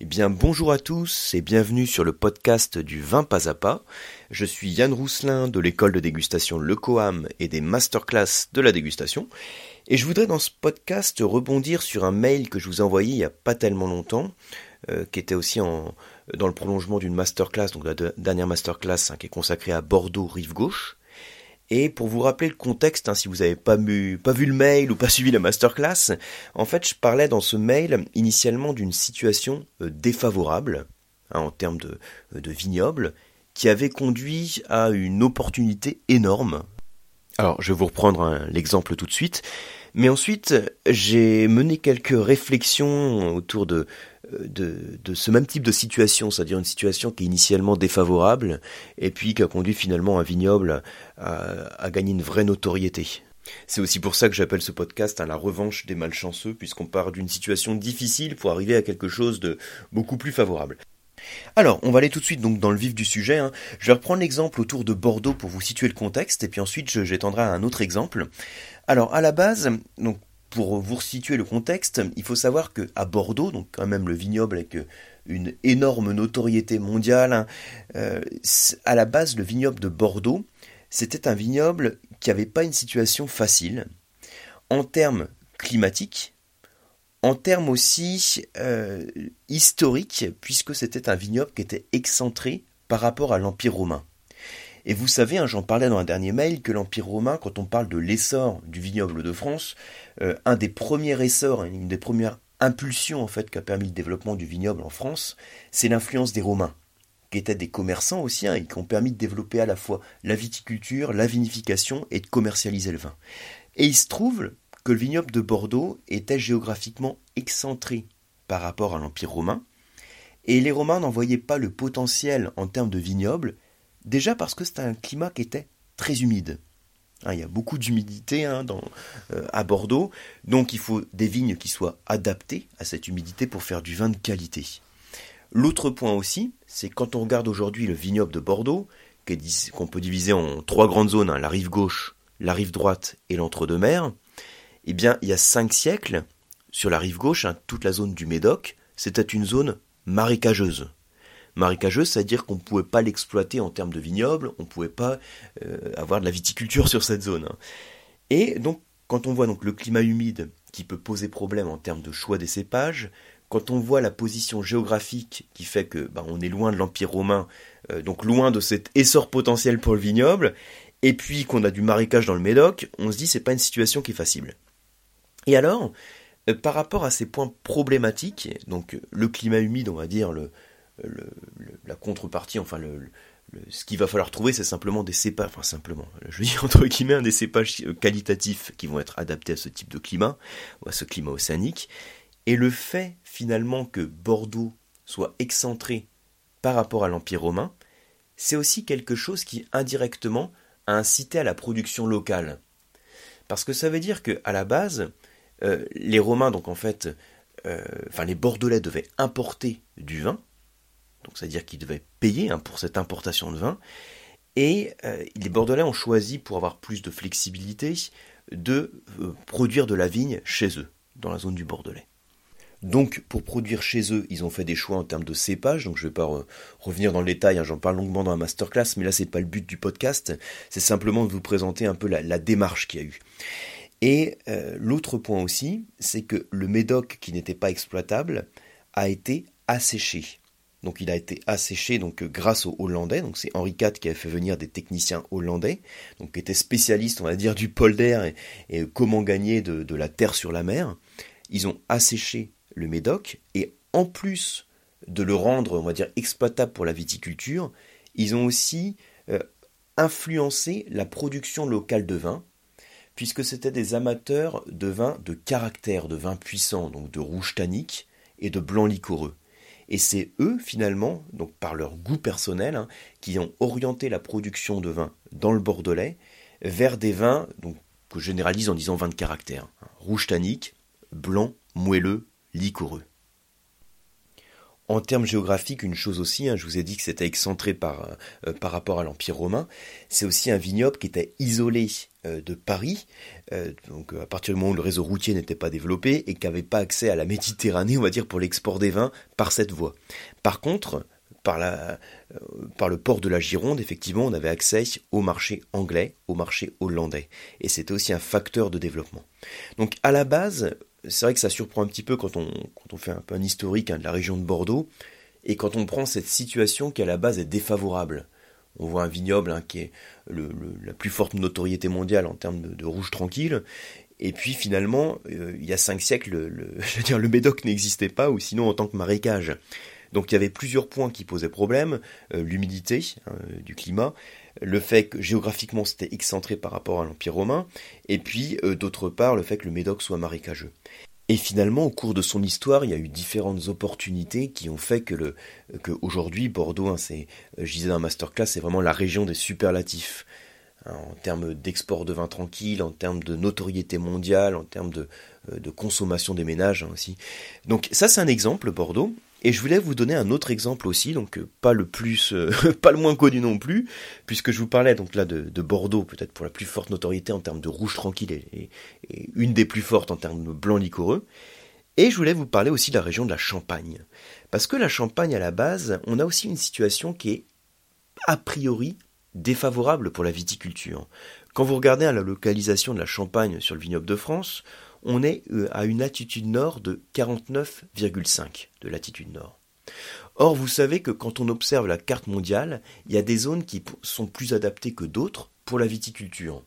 Eh bien, bonjour à tous et bienvenue sur le podcast du vin pas à pas. Je suis Yann Rousselin de l'école de dégustation Le Coam et des masterclass de la dégustation. Et je voudrais dans ce podcast rebondir sur un mail que je vous ai envoyé il n'y a pas tellement longtemps, euh, qui était aussi en, dans le prolongement d'une masterclass, donc la dernière masterclass hein, qui est consacrée à Bordeaux, rive gauche. Et pour vous rappeler le contexte, hein, si vous n'avez pas, vu le mail ou pas suivi la masterclass, en fait, je parlais dans ce mail initialement d'une situation euh, défavorable hein, en termes de, euh, de vignoble, qui avait conduit à une opportunité énorme. Alors, je vais vous reprendre l'exemple tout de suite. Mais ensuite, j'ai mené quelques réflexions autour de, de, ce même type de situation, c'est-à-dire une situation qui est initialement défavorable et puis qui a conduit finalement un vignoble à, à gagner une vraie notoriété. C'est aussi pour ça que j'appelle ce podcast à la revanche des malchanceux, puisqu'on part d'une situation difficile pour arriver à quelque chose de beaucoup plus favorable. Alors, on va aller tout de suite donc dans le vif du sujet. Hein. Je vais reprendre l'exemple autour de Bordeaux pour vous situer le contexte, et puis ensuite j'étendrai à un autre exemple. Alors, à la base, donc pour vous situer le contexte, il faut savoir que à Bordeaux, donc quand même le vignoble avec euh, une énorme notoriété mondiale, hein, euh, à la base le vignoble de Bordeaux, c'était un vignoble qui n'avait pas une situation facile en termes climatiques, en termes aussi euh, historiques, puisque c'était un vignoble qui était excentré par rapport à l'Empire romain. Et vous savez, hein, j'en parlais dans un dernier mail, que l'Empire romain, quand on parle de l'essor du vignoble de France, euh, un des premiers essors, une des premières impulsions en fait qui a permis le développement du vignoble en France, c'est l'influence des Romains, qui étaient des commerçants aussi, hein, et qui ont permis de développer à la fois la viticulture, la vinification et de commercialiser le vin. Et il se trouve que le vignoble de Bordeaux était géographiquement excentré par rapport à l'Empire romain, et les Romains n'en voyaient pas le potentiel en termes de vignoble, Déjà parce que c'était un climat qui était très humide. Hein, il y a beaucoup d'humidité hein, euh, à Bordeaux, donc il faut des vignes qui soient adaptées à cette humidité pour faire du vin de qualité. L'autre point aussi, c'est quand on regarde aujourd'hui le vignoble de Bordeaux, qu'on peut diviser en trois grandes zones, hein, la rive gauche, la rive droite et l'entre-deux-mers, eh bien, il y a cinq siècles, sur la rive gauche, toute la zone du Médoc, c'était une zone marécageuse marécageuse, c'est-à-dire qu'on ne pouvait pas l'exploiter en termes de vignoble, on ne pouvait pas euh, avoir de la viticulture sur cette zone. Et donc, quand on voit donc le climat humide qui peut poser problème en termes de choix des cépages, quand on voit la position géographique qui fait que bah, on est loin de l'Empire romain, euh, donc loin de cet essor potentiel pour le vignoble, et puis qu'on a du marécage dans le Médoc, on se dit c'est pas une situation qui est facile. Et alors, euh, par rapport à ces points problématiques, donc le climat humide, on va dire le, la contrepartie, enfin ce qu'il va falloir trouver, c'est simplement des cépages, enfin simplement, je dis entre guillemets, des cépages euh, qualitatifs qui vont être adaptés à ce type de climat, ou à ce climat océanique. Et le fait finalement que Bordeaux soit excentré par rapport à l'Empire romain, c'est aussi quelque chose qui indirectement a incité à la production locale. Parce que ça veut dire que à la base, euh, les Romains, donc en fait, euh, enfin les Bordelais devaient importer du vin, donc c'est-à-dire qu'ils devaient payer hein, pour cette importation de vin. Et euh, les Bordelais ont choisi, pour avoir plus de flexibilité, de euh, produire de la vigne chez eux, dans la zone du Bordelais. Donc, pour produire chez eux, ils ont fait des choix en termes de cépage. Donc, je ne vais pas revenir dans le détail. Hein, j'en parle longuement dans la masterclass, mais là, c'est pas le but du podcast. C'est simplement de vous présenter un peu la, démarche qu'il y a eu. Et euh, l'autre point aussi, c'est que le Médoc, qui n'était pas exploitable, a été asséché. Donc il a été asséché donc euh, grâce aux Hollandais. Donc c'est Henri IV qui a fait venir des techniciens hollandais, donc qui étaient spécialistes, on va dire, du polder et, comment gagner de, la terre sur la mer. Ils ont asséché le Médoc et en plus de le rendre, on va dire, exploitable pour la viticulture, ils ont aussi euh, influencé la production locale de vin, puisque c'était des amateurs de vin de caractère, de vin puissant, donc de rouge tannique et de blanc liquoreux. Et c'est eux, finalement, donc par leur goût personnel, hein, qui ont orienté la production de vin dans le Bordelais vers des vins que je généralise en disant vin de caractère. Hein. rouge tannique, blanc, moelleux, liquoreux. En termes géographiques, une chose aussi, hein, je vous ai dit que c'était excentré par, euh, par rapport à l'Empire romain, c'est aussi un vignoble qui était isolé euh, de Paris, euh, donc à partir du moment où le réseau routier n'était pas développé et qui n'avait pas accès à la Méditerranée, on va dire, pour l'export des vins par cette voie. Par contre, par, la, par le port de la Gironde, effectivement, on avait accès au marché anglais, au marché hollandais. Et c'était aussi un facteur de développement. Donc à la base, c'est vrai que ça surprend un petit peu quand on, quand on fait un peu un historique hein, de la région de Bordeaux, et quand on prend cette situation qui à la base est défavorable. On voit un vignoble hein, qui est la plus forte notoriété mondiale en termes de, rouge tranquille, et puis finalement, euh, il y a cinq siècles, le, le Médoc n'existait pas, ou sinon en tant que marécage. Donc il y avait plusieurs points qui posaient problème, euh, l'humidité hein, du climat, le fait que géographiquement c'était excentré par rapport à l'Empire romain, et puis euh, d'autre part le fait que le Médoc soit marécageux. Et finalement, au cours de son histoire, il y a eu différentes opportunités qui ont fait que le que aujourd'hui Bordeaux, hein, c'est, euh, je disais dans masterclass, c'est vraiment la région des superlatifs hein, en termes d'export de vin tranquille, en termes de notoriété mondiale, en termes de, euh, de consommation des ménages hein, aussi. Donc ça, c'est un exemple Bordeaux. Et je voulais vous donner un autre exemple aussi, donc euh, pas le plus, euh, pas le moins connu non plus, puisque je vous parlais donc là de, Bordeaux, peut-être pour la plus forte notoriété en termes de rouge tranquille et, une des plus fortes en termes de blanc liquoreux. Et je voulais vous parler aussi de la région de la Champagne, parce que la Champagne à la base, on a aussi une situation qui est a priori défavorable pour la viticulture. Quand vous regardez à la localisation de la Champagne sur le vignoble de France, on est euh, à une latitude nord de 49,5 de latitude nord. Or, vous savez que quand on observe la carte mondiale, il y a des zones qui sont plus adaptées que d'autres pour la viticulture.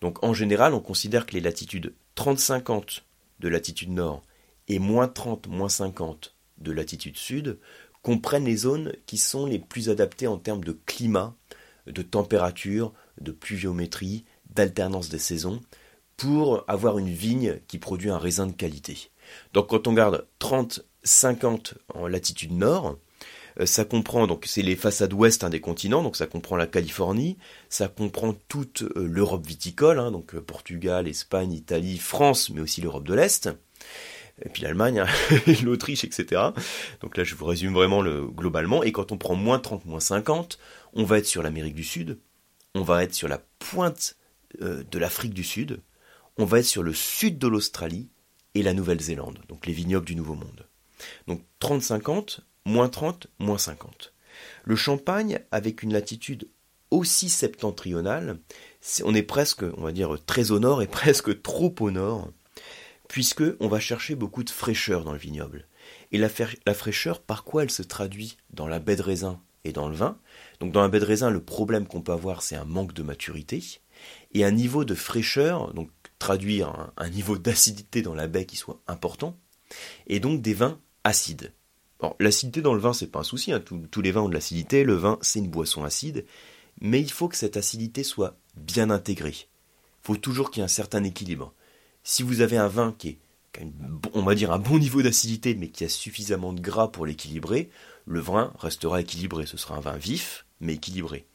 Donc en général, on considère que les latitudes 30-50 de latitude nord et moins 30, moins 50 de latitude sud comprennent les zones qui sont les plus adaptées en termes de climat, de température, de pluviométrie, d'alternance des saisons, pour avoir une vigne qui produit un raisin de qualité. Donc quand on garde 30-50 en latitude nord, euh, ça comprend donc c'est les façades ouest hein, des continents, donc ça comprend la Californie, ça comprend toute euh, l'Europe viticole, hein, donc euh, Portugal, Espagne, Italie, France, mais aussi l'Europe de l'Est, et puis l'Allemagne, hein, l'Autriche, etc. Donc là je vous résume vraiment le, globalement, et quand on prend moins 30, moins 50, on va être sur l'Amérique du Sud, on va être sur la pointe de l'Afrique du Sud, on va être sur le sud de l'Australie et la Nouvelle-Zélande, donc les vignobles du Nouveau Monde. Donc 30-50, moins 30, moins 50. Le Champagne, avec une latitude aussi septentrionale, on est presque, on va dire, très au nord et presque trop au nord, puisque on va chercher beaucoup de fraîcheur dans le vignoble. Et la, la fraîcheur, par quoi elle se traduit dans la baie de raisin et dans le vin? Donc dans la baie de raisin, le problème qu'on peut avoir, c'est un manque de maturité et un niveau de fraîcheur, donc traduire un, niveau d'acidité dans la baie qui soit important, et donc des vins acides. l'acidité dans le vin, c'est pas un souci, hein. tous, les vins ont de l'acidité, le vin c'est une boisson acide, mais il faut que cette acidité soit bien intégrée. Il faut toujours qu'il y ait un certain équilibre. Si vous avez un vin qui est, on va dire, un bon niveau d'acidité, mais qui a suffisamment de gras pour l'équilibrer, le vin restera équilibré. Ce sera un vin vif, mais équilibré.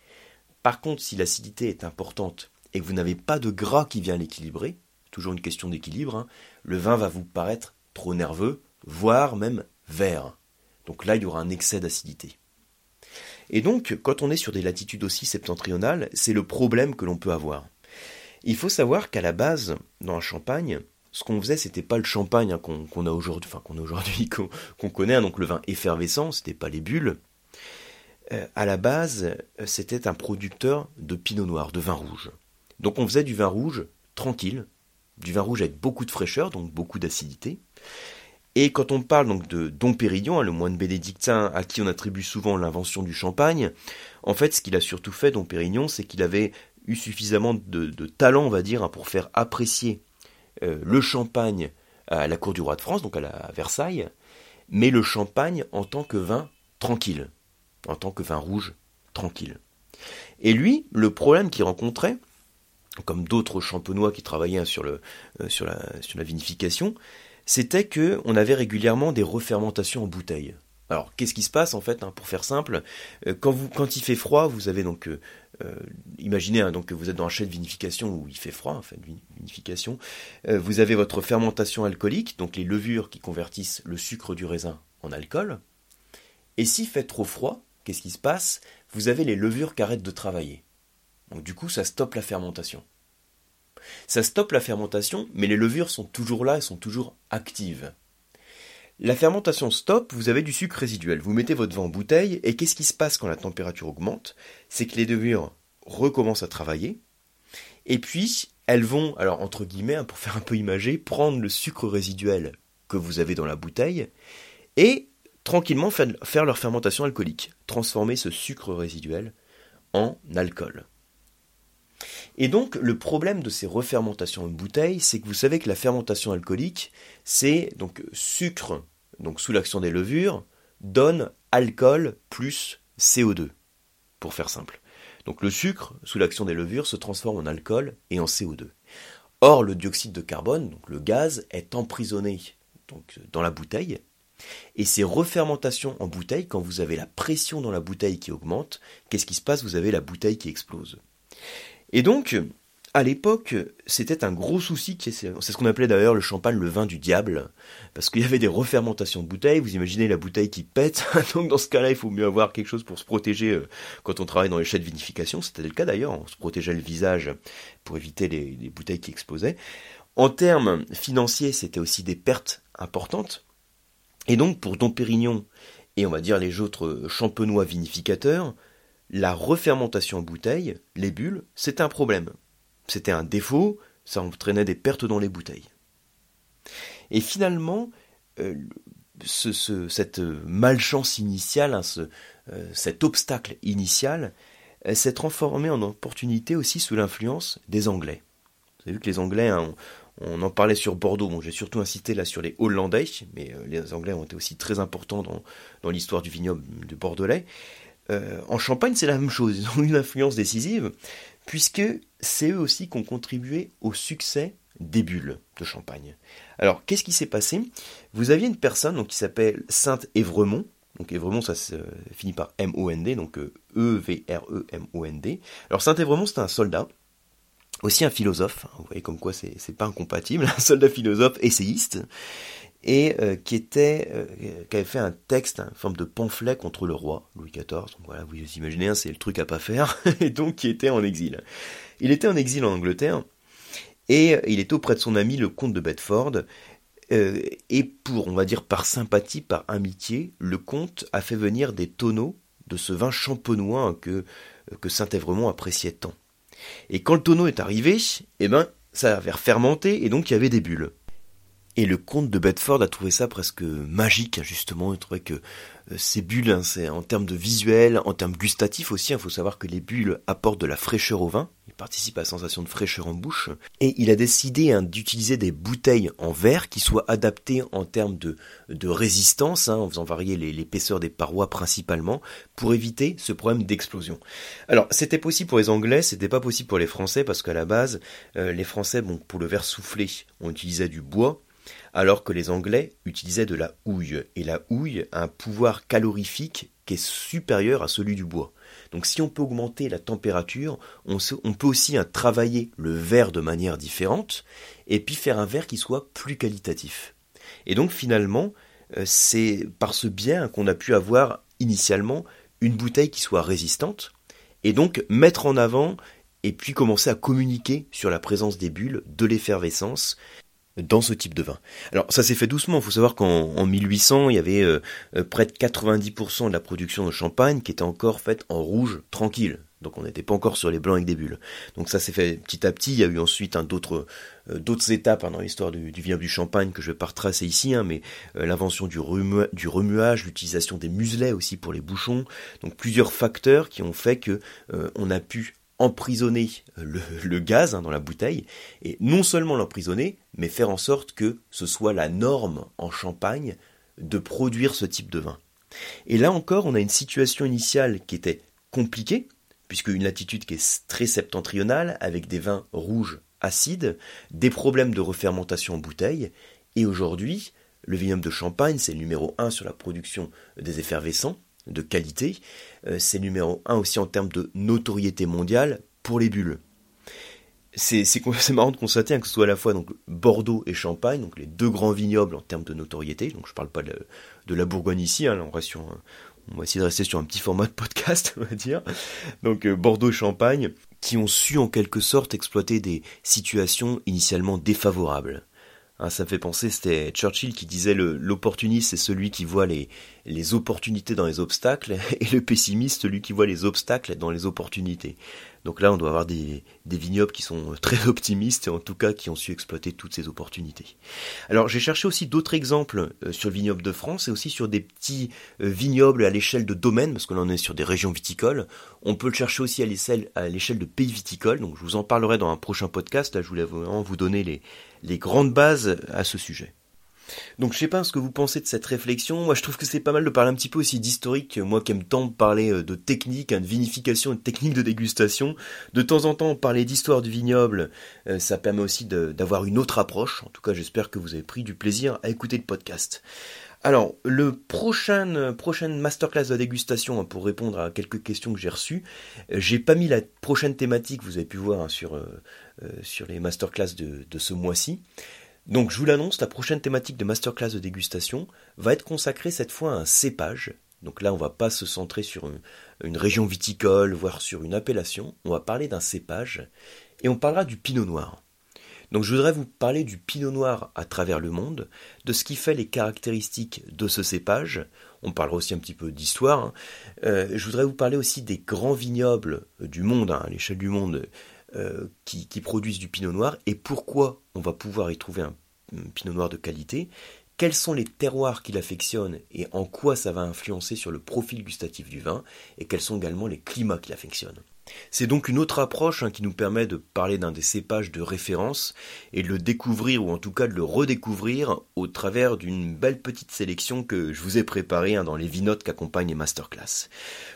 Par contre, si l'acidité est importante et que vous n'avez pas de gras qui vient l'équilibrer, toujours une question d'équilibre, hein, le vin va vous paraître trop nerveux, voire même vert. Donc là, il y aura un excès d'acidité. Et donc, quand on est sur des latitudes aussi septentrionales, c'est le problème que l'on peut avoir. Il faut savoir qu'à la base, dans la Champagne, ce qu'on faisait, c'était pas le champagne hein, qu'on a aujourd'hui, enfin qu'on aujourd'hui, qu'on connaît, hein, donc le vin effervescent, c'était pas les bulles. Euh, à la base, c'était un producteur de pinot noir, de vin rouge. Donc on faisait du vin rouge tranquille, du vin rouge avec beaucoup de fraîcheur, donc beaucoup d'acidité. Et quand on parle donc de Dom Pérignon, hein, le moine bénédictin à qui on attribue souvent l'invention du champagne, en fait ce qu'il a surtout fait, Dom Pérignon, c'est qu'il avait eu suffisamment de, talent, on va dire, hein, pour faire apprécier euh, le champagne à la cour du roi de France, donc à, Versailles, mais le champagne en tant que vin tranquille, en tant que vin rouge tranquille. Et lui, le problème qu'il rencontrait, comme d'autres champenois qui travaillaient sur, euh, la, vinification, c'était que on avait régulièrement des refermentations en bouteille. Alors, qu'est-ce qui se passe en fait, hein, pour faire simple euh, quand il fait froid, vous avez donc, euh, imaginez hein, donc que vous êtes dans un chai de vinification où il fait froid, en fait, vinification, vous avez votre fermentation alcoolique, donc les levures qui convertissent le sucre du raisin en alcool, Et s'il fait trop froid, qu'est-ce qui se passe? Vous avez les levures qui arrêtent de travailler. Donc du coup, ça stoppe la fermentation. Ça stoppe la fermentation, mais les levures sont toujours là, elles sont toujours actives. La fermentation stop, vous avez du sucre résiduel. Vous mettez votre vin en bouteille, et qu'est-ce qui se passe quand la température augmente? C'est que les levures recommencent à travailler, et puis elles vont, alors entre guillemets, hein, pour faire un peu imagé, prendre le sucre résiduel que vous avez dans la bouteille, et tranquillement faire leur fermentation alcoolique, transformer ce sucre résiduel en alcool. Et donc, le problème de ces refermentations en bouteille, c'est que vous savez que la fermentation alcoolique, c'est donc sucre, donc sous l'action des levures, donne alcool plus CO2, pour faire simple. Donc le sucre, sous l'action des levures, se transforme en alcool et en CO2. Or, le dioxyde de carbone, donc le gaz, est emprisonné donc, dans la bouteille, et ces refermentations en bouteille, quand vous avez la pression dans la bouteille qui augmente, qu'est-ce qui se passe? Vous avez la bouteille qui explose. Et donc, à l'époque, c'était un gros souci, c'est ce qu'on appelait d'ailleurs le champagne le vin du diable, parce qu'il y avait des refermentations de bouteilles, vous imaginez la bouteille qui pète, donc dans ce cas-là, il faut mieux avoir quelque chose pour se protéger euh, quand on travaille dans les chais de vinification, c'était le cas d'ailleurs, on se protégeait le visage pour éviter les, les bouteilles qui explosaient. En termes financiers, c'était aussi des pertes importantes, et donc pour Dom Pérignon et on va dire les autres champenois vinificateurs, la refermentation en bouteille, les bulles, c'était un problème. C'était un défaut, ça entraînait des pertes dans les bouteilles. Et finalement, euh, cette malchance initiale, hein, euh, cet obstacle initial, s'est transformé en opportunité aussi sous l'influence des Anglais. Vous avez vu que les Anglais hein, on en parlait sur Bordeaux, bon, j'ai surtout incité là sur les Hollandais, mais euh, les Anglais ont été aussi très importants dans, l'histoire du vignoble de Bordelais. Euh, en Champagne, c'est la même chose, ils ont une influence décisive, puisque c'est eux aussi qui ont contribué au succès des bulles de Champagne. Alors, qu'est-ce qui s'est passé? Vous aviez une personne qui s'appelle Sainte Évremont, donc Évremont, ça se finit par M-O-N-D, donc E-V-R-E-M-O-N-D. Alors Saint Évremont, c'était un soldat aussi un philosophe, hein, vous voyez comme quoi c'est pas incompatible, un soldat philosophe essayiste, et euh, qui était euh, qui avait fait un texte, une forme de pamphlet contre le roi Louis XIV. Donc voilà, vous imaginez, hein, c'est le truc à pas faire, et donc qui était en exil. Il était en exil en Angleterre, et il était auprès de son ami le comte de Bedford. Euh, et pour, on va dire, par sympathie, par amitié, le comte a fait venir des tonneaux de ce vin champenois que, que Saint-Évremont appréciait tant. Et quand le tonneau est arrivé, eh ben, ça avait fermenté et donc il y avait des bulles. Et le comte de Bedford a trouvé ça presque magique, justement. Il trouvait que euh, ces bulles, hein, c'est en termes de visuel, en termes gustatifs aussi, il faut savoir que les bulles apportent de la fraîcheur au vin, ils participent à la sensation de fraîcheur en bouche, et il a décidé hein, d'utiliser des bouteilles en verre qui soient adaptées en termes de, résistance, hein, en faisant varier l'épaisseur des parois principalement, pour éviter ce problème d'explosion. Alors, c'était possible pour les Anglais, c'était pas possible pour les Français, parce qu'à la base, euh, les Français, bon, pour le verre soufflé, on utilisait du bois, alors que les Anglais utilisaient de la houille, et la houille a un pouvoir calorifique qui est supérieur à celui du bois. Donc si on peut augmenter la température, on, peut aussi travailler le verre de manière différente, et puis faire un verre qui soit plus qualitatif. Et donc finalement, euh, c'est par ce bien qu'on a pu avoir initialement une bouteille qui soit résistante, et donc mettre en avant et puis commencer à communiquer sur la présence des bulles, de l'effervescence, dans ce type de vin. Alors ça s'est fait doucement, il faut savoir qu'en 1800, il y avait euh, euh, près de 90% de la production de champagne qui était encore faite en rouge tranquille. Donc on n'était pas encore sur les blancs avec des bulles. Donc ça s'est fait petit à petit. Il y a eu ensuite d'autres euh, d'autres étapes hein, dans l'histoire du, du vignoble du champagne que je vais pas retracer ici, hein, mais l'invention du, du remuage, l'utilisation des muselets aussi pour les bouchons. Donc plusieurs facteurs qui ont fait que on a pu emprisonner le, gaz hein, dans la bouteille, et non seulement l'emprisonner, mais faire en sorte que ce soit la norme en Champagne de produire ce type de vin. Et là encore, on a une situation initiale qui était compliquée, puisque une latitude qui est très septentrionale, avec des vins rouges acides, des problèmes de refermentation en bouteille, et aujourd'hui, le vignoble de Champagne, c'est le numéro un sur la production des effervescents, de qualité, euh, c'est numéro un aussi en termes de notoriété mondiale pour les bulles. C'est marrant de constater hein, que ce soit à la fois donc, Bordeaux et Champagne, donc les deux grands vignobles en termes de notoriété, donc je ne parle pas de, la Bourgogne ici, hein, on reste sur On va essayer de rester sur un petit format de podcast, on va dire. Donc Bordeaux-Champagne, qui ont su en quelque sorte exploiter des situations initialement défavorables. Hein, ça me fait penser, c'était Churchill qui disait l'opportuniste c'est celui qui voit les, les opportunités dans les obstacles et le pessimiste celui qui voit les obstacles dans les opportunités. Donc là, on doit avoir des, vignobles qui sont très optimistes et en tout cas qui ont su exploiter toutes ces opportunités. Alors j'ai cherché aussi d'autres exemples euh, sur le vignoble de France et aussi sur des petits euh, vignobles à l'échelle de domaine, parce que là on est sur des régions viticoles. On peut le chercher aussi à l'échelle de pays viticoles, donc je vous en parlerai dans un prochain podcast. Là, je voulais vraiment vous donner les, les grandes bases à ce sujet. Donc je sais pas ce que vous pensez de cette réflexion. Moi je trouve que c'est pas mal de parler un petit peu aussi d'historique. Moi qui aime tant parler euh, de technique, hein, de vinification de technique de dégustation. De temps en temps parler d'histoire du vignoble, euh, ça permet aussi d'avoir une autre approche. En tout cas j'espère que vous avez pris du plaisir à écouter le podcast. Alors, le prochain, prochaine masterclass de dégustation, hein, pour répondre à quelques questions que j'ai reçues, euh, j'ai pas mis la prochaine thématique, vous avez pu voir hein, sur, sur les masterclass de ce mois-ci. Donc je vous l'annonce, la prochaine thématique de masterclass de dégustation va être consacrée cette fois à un cépage. Donc là, on va pas se centrer sur une, région viticole, voire sur une appellation. On va parler d'un cépage et on parlera du pinot noir. Donc je voudrais vous parler du pinot noir à travers le monde, de ce qui fait les caractéristiques de ce cépage. On parlera aussi un petit peu d'histoire. Hein. Euh, je voudrais vous parler aussi des grands vignobles du monde, hein, à l'échelle du monde, euh, qui, produisent du pinot noir et pourquoi on va pouvoir y trouver un, pinot noir de qualité, quels sont les terroirs qu'il affectionne et en quoi ça va influencer sur le profil gustatif du vin, et quels sont également les climats qu'il affectionne. C'est donc une autre approche hein, qui nous permet de parler d'un des cépages de référence et de le découvrir ou en tout cas de le redécouvrir au travers d'une belle petite sélection que je vous ai préparée hein, dans les vinotes qui accompagnent les masterclass.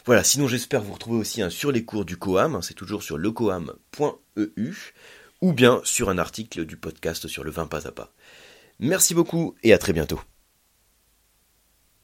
Voilà, sinon j'espère vous retrouver aussi hein, sur les cours du Coam, c'est toujours sur lecoam.eu ou bien sur un article du podcast sur le vin pas à pas. Merci beaucoup et à très bientôt.